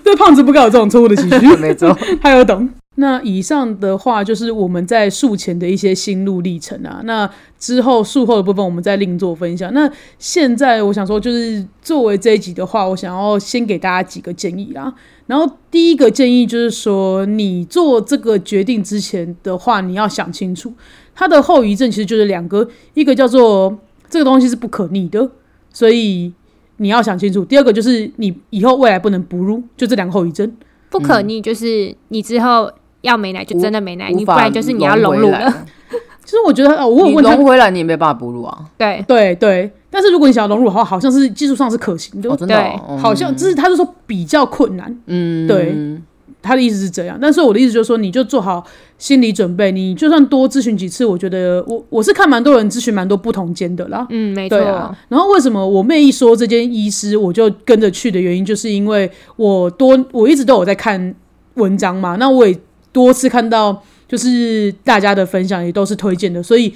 对胖子不该有这种错误的期许，没错，他有懂。那以上的话就是我们在术前的一些心路历程啊。那之后术后的部分，我们再另做分享。那现在我想说，就是作为这一集的话，我想要先给大家几个建议啦。然后第一个建议就是说，你做这个决定之前的话，你要想清楚，它的后遗症其实就是两个，一个叫做这个东西是不可逆的，所以你要想清楚。第二个就是你以后未来不能哺乳，就这两个后遗症。不可逆就是你之后要没奶就真的没奶，你不然就是你要隆乳了。其实我觉得，呃，我有你问他融回来你也没办法哺乳啊。对，对对，但是如果你想要融入的话，好像是技术上是可行的，哦，真的哦，嗯好像就是他就说比较困难，嗯，对他的意思是这样。但是我的意思就是说，你就做好心理准备，你就算多咨询几次，我觉得我我是看蛮多人咨询蛮多不同间的啦。嗯，没错，啊，然后为什么我妹一说这间医师，我就跟着去的原因，就是因为我多我一直都有在看文章嘛，那我也多次看到，就是大家的分享也都是推荐的，所以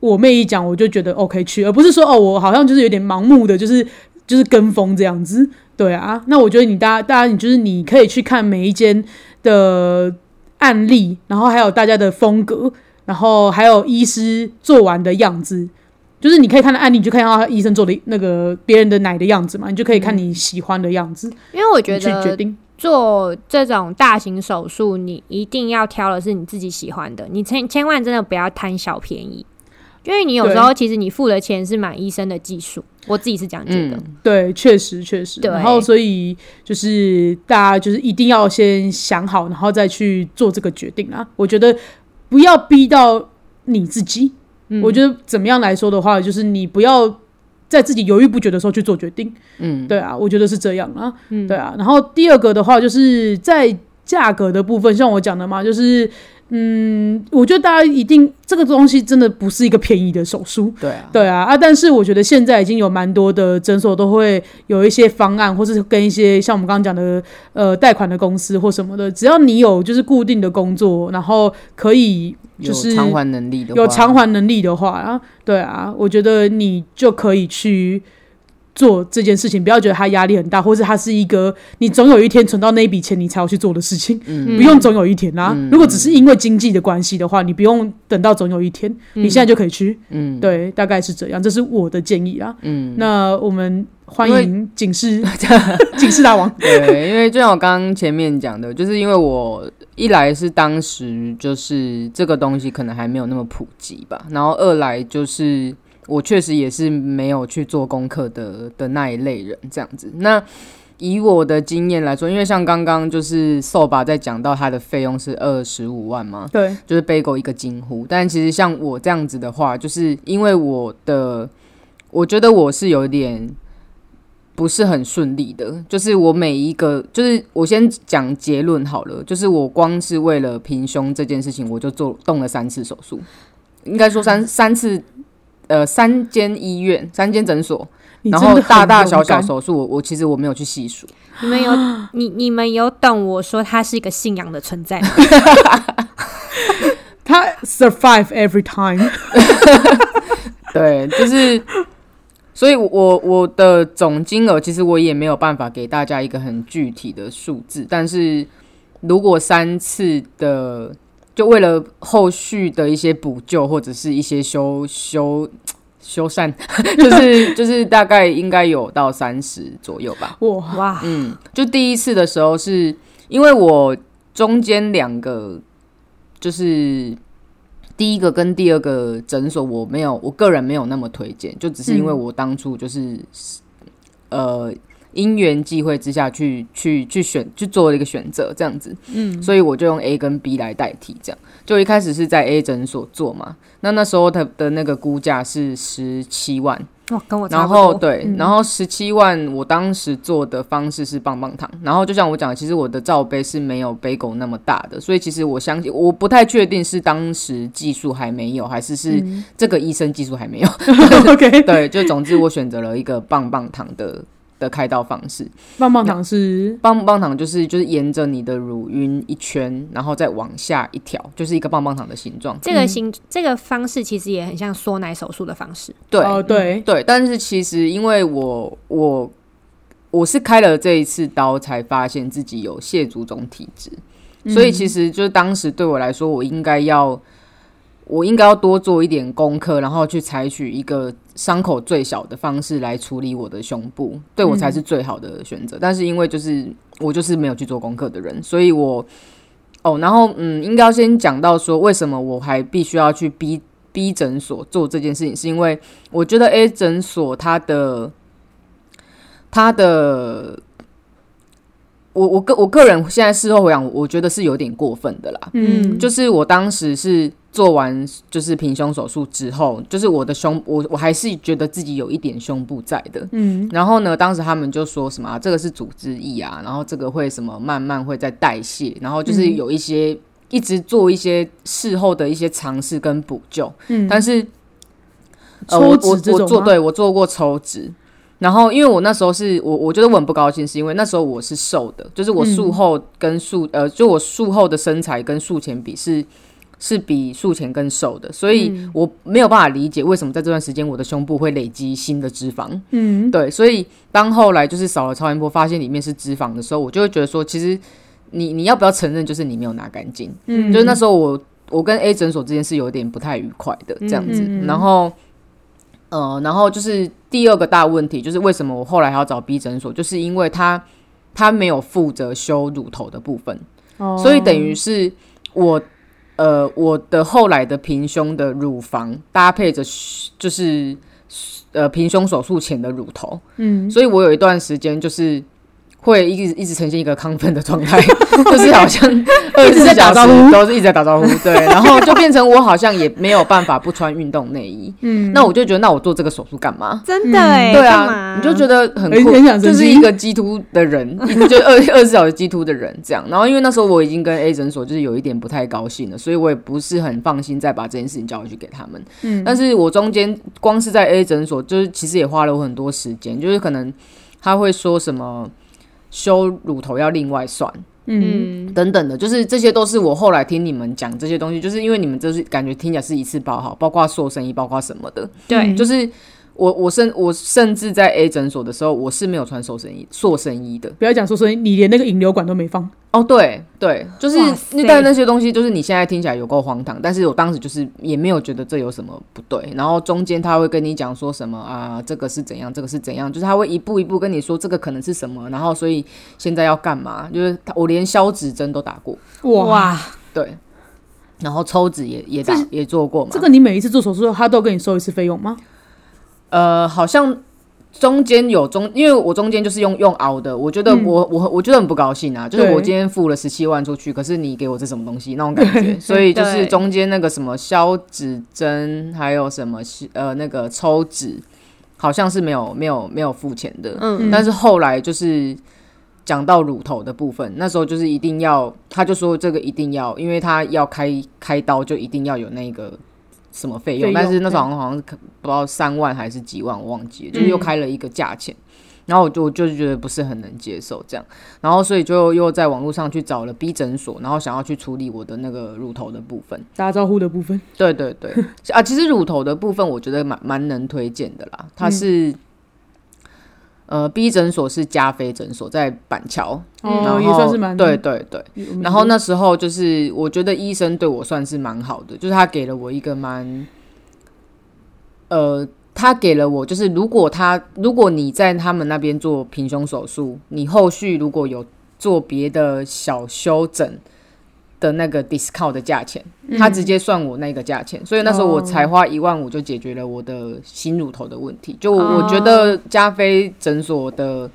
我妹一讲，我就觉得 OK 去，而不是说哦，我好像就是有点盲目的，就是就是跟风这样子。对啊，那我觉得你大家大家你就是你可以去看每一间的案例，然后还有大家的风格，然后还有医师做完的样子，就是你可以看到案例，你就看到医生做的那个别人的奶的样子嘛，你就可以看你喜欢的样子，因为我觉得定。做这种大型手术，你一定要挑的是你自己喜欢的，你千千万真的不要贪小便宜，因为你有时候其实你付的钱是买医生的技术，我自己是这样觉得。嗯，对，确实确实。然后所以就是大家就是一定要先想好，然后再去做这个决定啊。我觉得不要逼到你自己。嗯我觉得怎么样来说的话，就是你不要在自己犹豫不决的时候去做决定。嗯，对啊，我觉得是这样啊。嗯对啊。然后第二个的话，就是在价格的部分，像我讲的嘛，就是嗯，我觉得大家一定这个东西真的不是一个便宜的手术。对啊，对啊啊！但是我觉得现在已经有蛮多的诊所都会有一些方案，或是跟一些像我们刚刚讲的呃贷款的公司或什么的，只要你有就是固定的工作，然后可以就是有偿还能力的话，有偿还能力的话啊，对啊，我觉得你就可以去做这件事情，不要觉得他压力很大，或者他是一个你总有一天存到那一笔钱你才要去做的事情，嗯。不用总有一天啦、嗯。如果只是因为经济的关系的话，你不用等到总有一天，你现在就可以去。嗯，对，大概是这样，这是我的建议啊。嗯，那我们欢迎警示 警示大王。对，因为就像我刚刚前面讲的，就是因为我一来是当时就是这个东西可能还没有那么普及吧，然后二来就是我确实也是没有去做功课的的那一类人，这样子。那以我的经验来说，因为像刚刚就是瘦吧在讲到他的费用是二十五万嘛，对，就是 bagel 一个惊呼。但其实像我这样子的话，就是因为我的，我觉得我是有点不是很顺利的，就是我每一个，就是我先讲结论好了，就是我光是为了平胸这件事情，我就做动了三次手术，应该说三三次。呃，三间医院，三间诊所，然后大大小小手术，我我其实我没有去细数，你们有你你们有懂我说它是一个信仰的存在吗？他 survive every time。对，就是，所以我我的总金额其实我也没有办法给大家一个很具体的数字，但是如果三次的，就为了后续的一些补救或者是一些修修修缮，就是 就是大概应该有到三十左右吧。哇，哇，嗯，就第一次的时候是因为我中间两个就是第一个跟第二个诊所，我没有，我个人没有那么推荐，就只是因为嗯我当初就是、呃因缘际会之下去去去选去做了一个选择，这样子，嗯，所以我就用 A 跟 B 来代替，这样。就一开始是在 A 诊所做嘛，那那时候他的那个估价是十七万，哇，跟我差然。后对，然后十七万，我当时做的方式是棒棒糖。然后就像我讲，其实我的罩杯是没有杯狗那么大的，所以其实我相信，我不太确定是当时技术还没有，还是是这个医生技术还没有。OK，对，就总之我选择了一个棒棒糖的的开刀方式。棒棒糖是棒棒糖就是就是沿着你的乳晕一圈，然后再往下一条，就是一个棒棒糖的形状。这个形、这个方式其实也很像缩奶手术的方式。对，哦，对，对，但是其实因为我我我是开了这一次刀，才发现自己有蟹足肿体质，所以其实就是当时对我来说，我应该要我应该要多做一点功课，然后去采取一个伤口最小的方式来处理我的胸部，对我才是最好的选择。但是因为就是我就是没有去做功课的人，所以我哦，然后嗯，应该要先讲到说为什么我还必须要去逼。B 诊所做这件事情，是因为我觉得 A 诊所它的它的，我我个我个人现在事后回想，我觉得是有点过分的啦。嗯，就是我当时是做完就是平胸手术之后，就是我的胸，我我还是觉得自己有一点胸部在的。嗯，然后呢，当时他们就说什么、啊、这个是组织液啊，然后这个会什么慢慢会在代谢，然后就是有一些、一直做一些事后的一些尝试跟补救。嗯但是呃，抽我我我做对我做过抽脂。然后，因为我那时候是我，我觉得我很不高兴，是因为那时候我是瘦的，就是我术后跟术、呃，就我术后的身材跟术前比是是比术前更瘦的，所以我没有办法理解为什么在这段时间我的胸部会累积新的脂肪。嗯，对，所以当后来就是扫了超音波，发现里面是脂肪的时候，我就会觉得说，其实你你要不要承认，就是你没有拿干净。嗯。就是那时候我我跟 A 诊所之间是有点不太愉快的这样子，嗯嗯。嗯然后呃，然后就是第二个大问题，就是为什么我后来还要找 B 诊所，就是因为他他没有负责修乳头的部分，哦。所以等于是我呃我的后来的平胸的乳房搭配着就是呃平胸手术前的乳头，嗯，所以我有一段时间就是会一直一直呈现一个亢奋的状态，就是好像二十四小时都是一直在打招呼，对，然后就变成我好像也没有办法不穿运动内衣，嗯，那我就觉得那我做这个手术干嘛？真的哎、对啊，你就觉得很很酷，就是一个鸡突的人，就二二十四小时鸡突的人这样。然后因为那时候我已经跟 A 诊所就是有一点不太高兴了，所以我也不是很放心再把这件事情交回去给他们。嗯。但是我中间光是在 A 诊所，就是其实也花了我很多时间，就是可能他会说什么修乳头要另外算。嗯，嗯，等等的，就是这些都是我后来听你们讲这些东西，就是因为你们就是感觉听起来是一次包好，包括塑身衣，包括什么的，对，就是我我甚我甚至在 A 诊所的时候，我是没有穿瘦身衣塑身衣的。不要讲塑身衣你连那个引流管都没放，哦，对对，就是你带那但那些东西，就是你现在听起来有够荒唐，但是我当时就是也没有觉得这有什么不对。然后中间他会跟你讲说什么啊，这个是怎样，这个是怎样，就是他会一步一步跟你说这个可能是什么，然后所以现在要干嘛，就是他我连消脂针都打过，哇，哇，对，然后抽脂也也打也做过嘛，这个你每一次做手术，他都跟你收一次费用吗？呃，好像中间有中，因为我中间就是用用熬的，我觉得嗯。我、我我觉得很不高兴啊，就是我今天付了十七万出去，可是你给我这什么东西那种感觉，所以就是中间那个什么消脂针，还有什么呃那个抽脂，好像是没有没有没有付钱的，嗯。但是后来就是。讲到乳头的部分，那时候就是一定要，他就说这个一定要，因为他要开开刀就一定要有那个什么费用，但是那时候好像不知道三万还是几万，我忘记了，就是又开了一个价钱，然后我就我就觉得不是很能接受这样，然后所以就又在网络上去找了 B 诊所，然后想要去处理我的那个乳头的部分。打招呼的部分，对对对，啊，其实乳头的部分我觉得蛮蛮能推荐的啦，它是。呃，B 诊所是加菲诊所，在板桥，然哦，后也算是蛮对对对，然后那时候就是，我觉得医生对我算是蛮好的，就是他给了我一个蛮，呃，他给了我就是，如果他如果你在他们那边做平胸手术，你后续如果有做别的小修整的那个 discount 的价钱，他直接算我那个价钱，所以那时候我才花一万五就解决了我的新乳头的问题。就我我觉得加菲诊所的。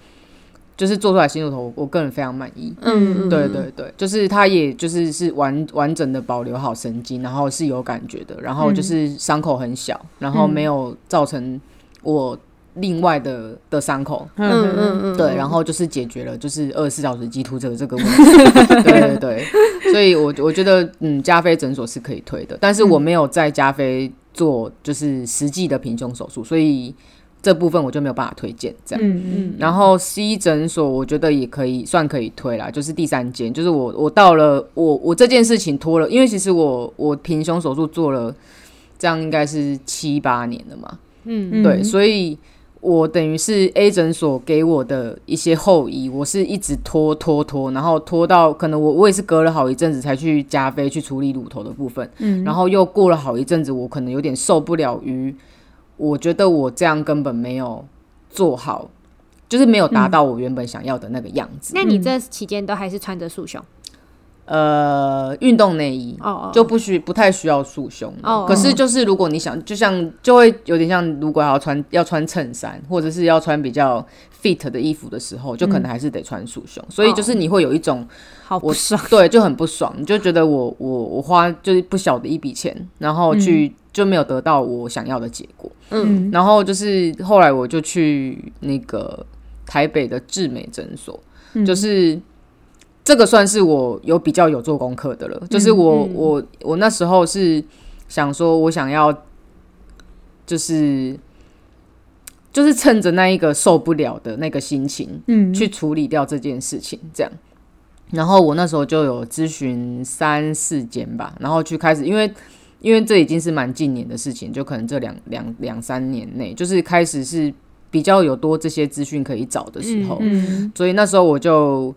就是做出来新乳头，我我个人非常满意。嗯，对对对，就是它也就是是完完整的保留好神经，然后是有感觉的，然后就是伤口很小，然后没有造成我另外的的伤口，嗯嗯嗯，对，然后就是解决了就是二十四小时鸡突这个这个问题，对对对，所以我我觉得嗯加菲诊所是可以推的，但是我没有在加菲做就是实际的平胸手术，所以这部分我就没有办法推荐这样。嗯嗯然后 C 诊所我觉得也可以算可以推啦，就是第三间，就是我我到了我我这件事情拖了，因为其实我我平胸手术做了，这样应该是七八年了嘛，嗯。对，所以我等于是 A 诊所给我的一些后遗，我是一直拖拖拖，然后拖到可能我我也是隔了好一阵子才去加菲去处理乳头的部分，嗯然后又过了好一阵子，我可能有点受不了于，我觉得我这样根本没有做好，就是没有达到我原本想要的那个样子。那你这期间都还是穿着束胸？呃，运动内衣哦就不需不太需要束胸。可是就是如果你想，就像就会有点像，如果要穿要穿衬衫，或者是要穿比较 fit 的衣服的时候，就可能还是得穿束胸。所以就是你会有一种好不爽。对就很不爽，你就觉得我我我花就是不小的一笔钱，然后去、就没有得到我想要的结果。嗯。然后就是后来我就去那个台北的智美诊所，就是这个算是我有比较有做功课的了。就是我、嗯我我那时候是想说，我想要就是就是趁着那一个受不了的那个心情，嗯去处理掉这件事情，这样。然后我那时候就有咨询三四间吧，然后去开始，因为因为这已经是蛮近年的事情，就可能这两两两三年内，就是开始是比较有多这些资讯可以找的时候，嗯所以那时候我就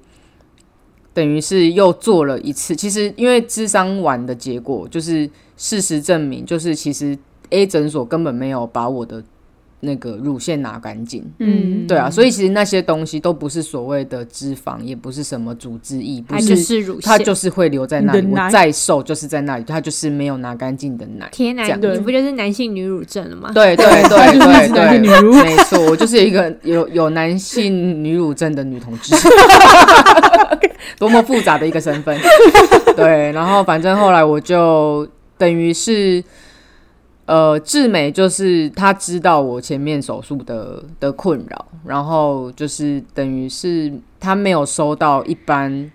等于是又做了一次。其实因为智商完的结果，就是事实证明，就是其实 A 诊所根本没有把我的那个乳腺拿干净。嗯对啊，所以其实那些东西都不是所谓的脂肪，也不是什么组织液，不它是乳腺，它就是会留在那里。我再瘦就是在那里，它就是没有拿干净的奶。天哪，你不就是男性女乳症了吗？对对对对 就是对男性女，乳没错，我就是一个有有男性女乳症的女同志，多么复杂的一个身份。对，然后反正后来我就等于是。呃，志美就是他知道我前面手术的的困扰，然后就是等于是他没有收到一般，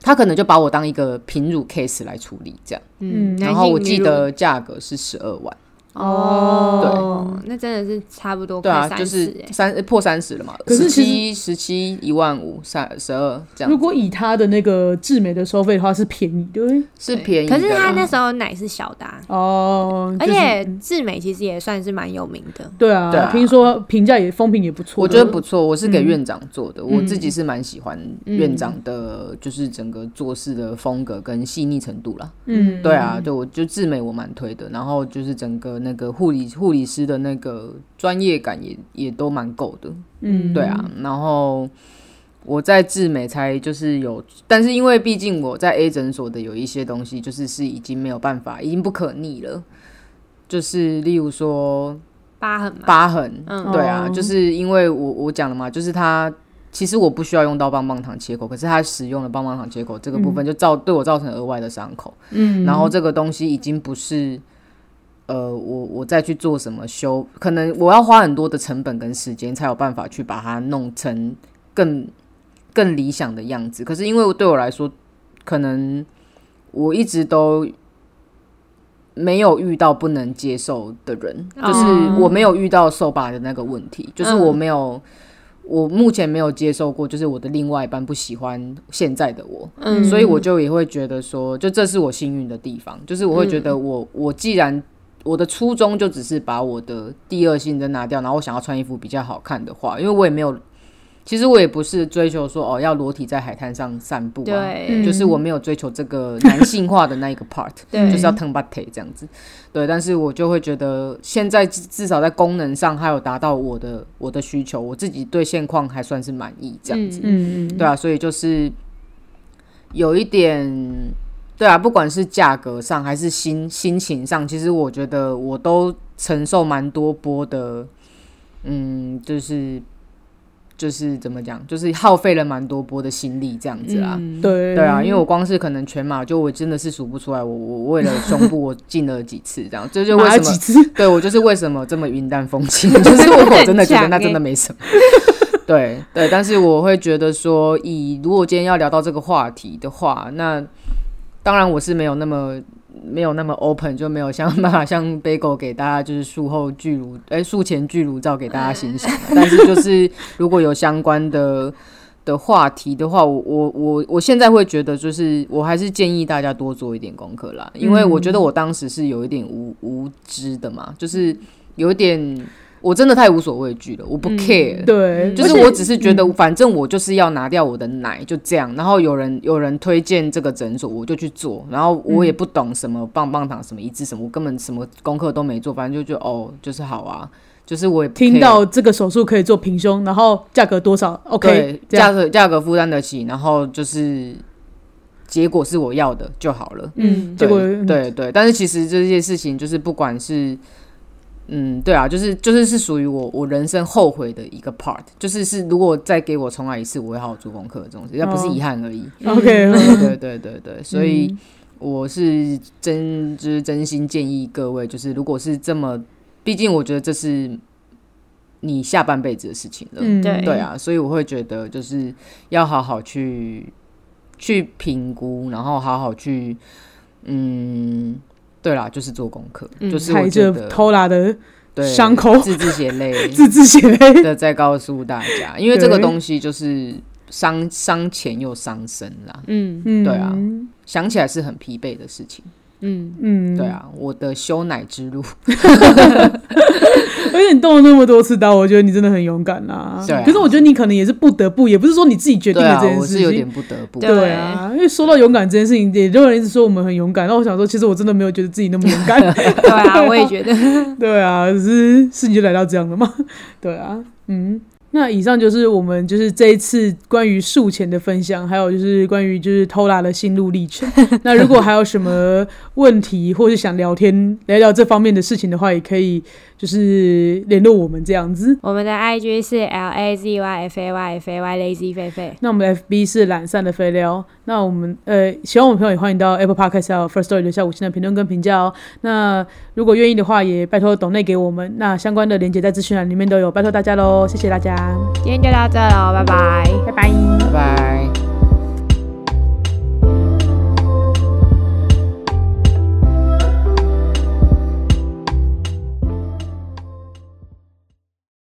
他可能就把我当一个平乳 case 来处理这样，嗯，然后我记得价格是十二万，哦，对那真的是差不多对啊，快30就是欸三呃破三十了嘛，十七十七一万五三十二这样，如果以他的那个智美的收费的话，是便宜对是便宜，可是他那时候奶是小的啊，哦。而就是且智美其实也算是蛮有名的。对啊，对啊听说评价也风评也不错。我觉得不错，我是给院长做的，我嗯自己是蛮喜欢院长的，就是整个做事的风格跟细腻程度啦。嗯，对啊，对我就智美我蛮推的，然后就是整个那个护理护理师的那个专业感也也都蛮够的。嗯，对啊，然后我在智美才就是有，但是因为毕竟我在 A 诊所的有一些东西，就是是已经没有办法，已经不可逆了。就是例如说疤痕嘛，疤痕，嗯对啊，哦就是因为我我讲了嘛，就是他其实我不需要用到棒棒糖切口，可是他使用了棒棒糖切口这个部分，就造对我造成额外的伤口。嗯，然后这个东西已经不是，呃，我我再去做什么修，可能我要花很多的成本跟时间，才有办法去把它弄成更更理想的样子。可是因为对我来说，可能我一直都没有遇到不能接受的人，就是我没有遇到受把的那个问题，就是我没有。我目前没有接受过，就是我的另外一半不喜欢现在的我，嗯所以我就也会觉得说，就这是我幸运的地方，就是我会觉得我、我既然我的初衷就只是把我的第二性征拿掉，然后我想要穿衣服比较好看的话，因为我也没有，其实我也不是追求说哦要裸体在海滩上散步啊，对就是我没有追求这个男性化的那一个 part，就是要 turn b a t 这样子，对，但是我就会觉得现在至至少在功能上还有达到我的我的需求，我自己对现况还算是满意这样子，嗯嗯。对啊，所以就是有一点，对啊，不管是价格上还是心心情上，其实我觉得我都承受蛮多波的，嗯，就是就是怎么讲，就是耗费了蛮多波的心力这样子啦。嗯，对对啊，因为我光是可能全马，就我真的是数不出来，我我为了胸部我进了几次这样，这就为什么几次，对我就是为什么这么云淡风轻，就是我真的觉得那真的没什么。对对，但是我会觉得说，以如果今天要聊到这个话题的话，那当然我是没有那么没有那么 open，就没有像办法像 Bagel 给大家就是术后巨乳，哎、术前巨乳照给大家欣赏。但是就是如果有相关的的话题的话，我我我我现在会觉得，就是我还是建议大家多做一点功课啦，因为我觉得我当时是有一点无无知的嘛，就是有一点我真的太无所畏惧了，我不 care。对，就是我只是觉得，反正我就是要拿掉我的奶，就这样。然后有人有人推荐这个诊所，我就去做。然后我也不懂什么棒棒糖、什么一致什么，我根本什么功课都没做，反正就觉得哦，就是好啊，就是我也听到这个手术可以做平胸，然后价格多少？OK，价格价格负担得起，然后就是结果是我要的就好了。嗯，对结果对对，但是其实这些事情就是不管是，嗯，对啊，就是就是是属于我我人生后悔的一个 part，就是是如果再给我重来一次，我会好好做功课的这种事，要不是哦遗憾而已。OK，对嗯对对对对，所以我是真就是真心建议各位，就是如果是这么，毕竟我觉得这是你下半辈子的事情了。嗯，对对啊，所以我会觉得就是要好好去去评估，然后好好去，嗯，对啦，就是做功课，嗯就是我踩着觉得偷拉的对伤口字字血泪 字字血泪，的在告诉大家，因为这个东西就是伤伤钱又伤身啦，嗯。嗯，对啊想起来是很疲惫的事情。嗯，嗯，对，啊，我的修奶之路，而且你动了那么多次刀，我觉得你真的很勇敢啦。对啊可是我觉得你可能也是不得不，也不是说你自己决定的这，件事情。我是有点不得不。对对啊，因为说到勇敢这件事情，也有人一直说我们很勇敢，那我想说，其实我真的没有觉得自己那么勇敢。对啊，我也觉得，对啊，只是事情就来到这样了嘛。对啊，嗯，那以上就是我们就是这一次关于术前的分享，还有就是关于就是偷拉的心路历程。那如果还有什么问题，或是想聊天聊聊这方面的事情的话，也可以就是联络我们这样子。我们的 IG 是 L A Z Y F A Y F A Y Lazy 狒狒。那我们的 FB 是懒散的肥料。那我们呃，喜欢我们朋友也欢迎到 Apple Podcast 还有 First Story 留下五星的评论跟评价哦。那如果愿意的话，也拜托董内给我们。那相关的链接在资讯栏里面都有，拜托大家喽，谢谢大家，今天就到这喽，拜拜。拜拜。拜拜。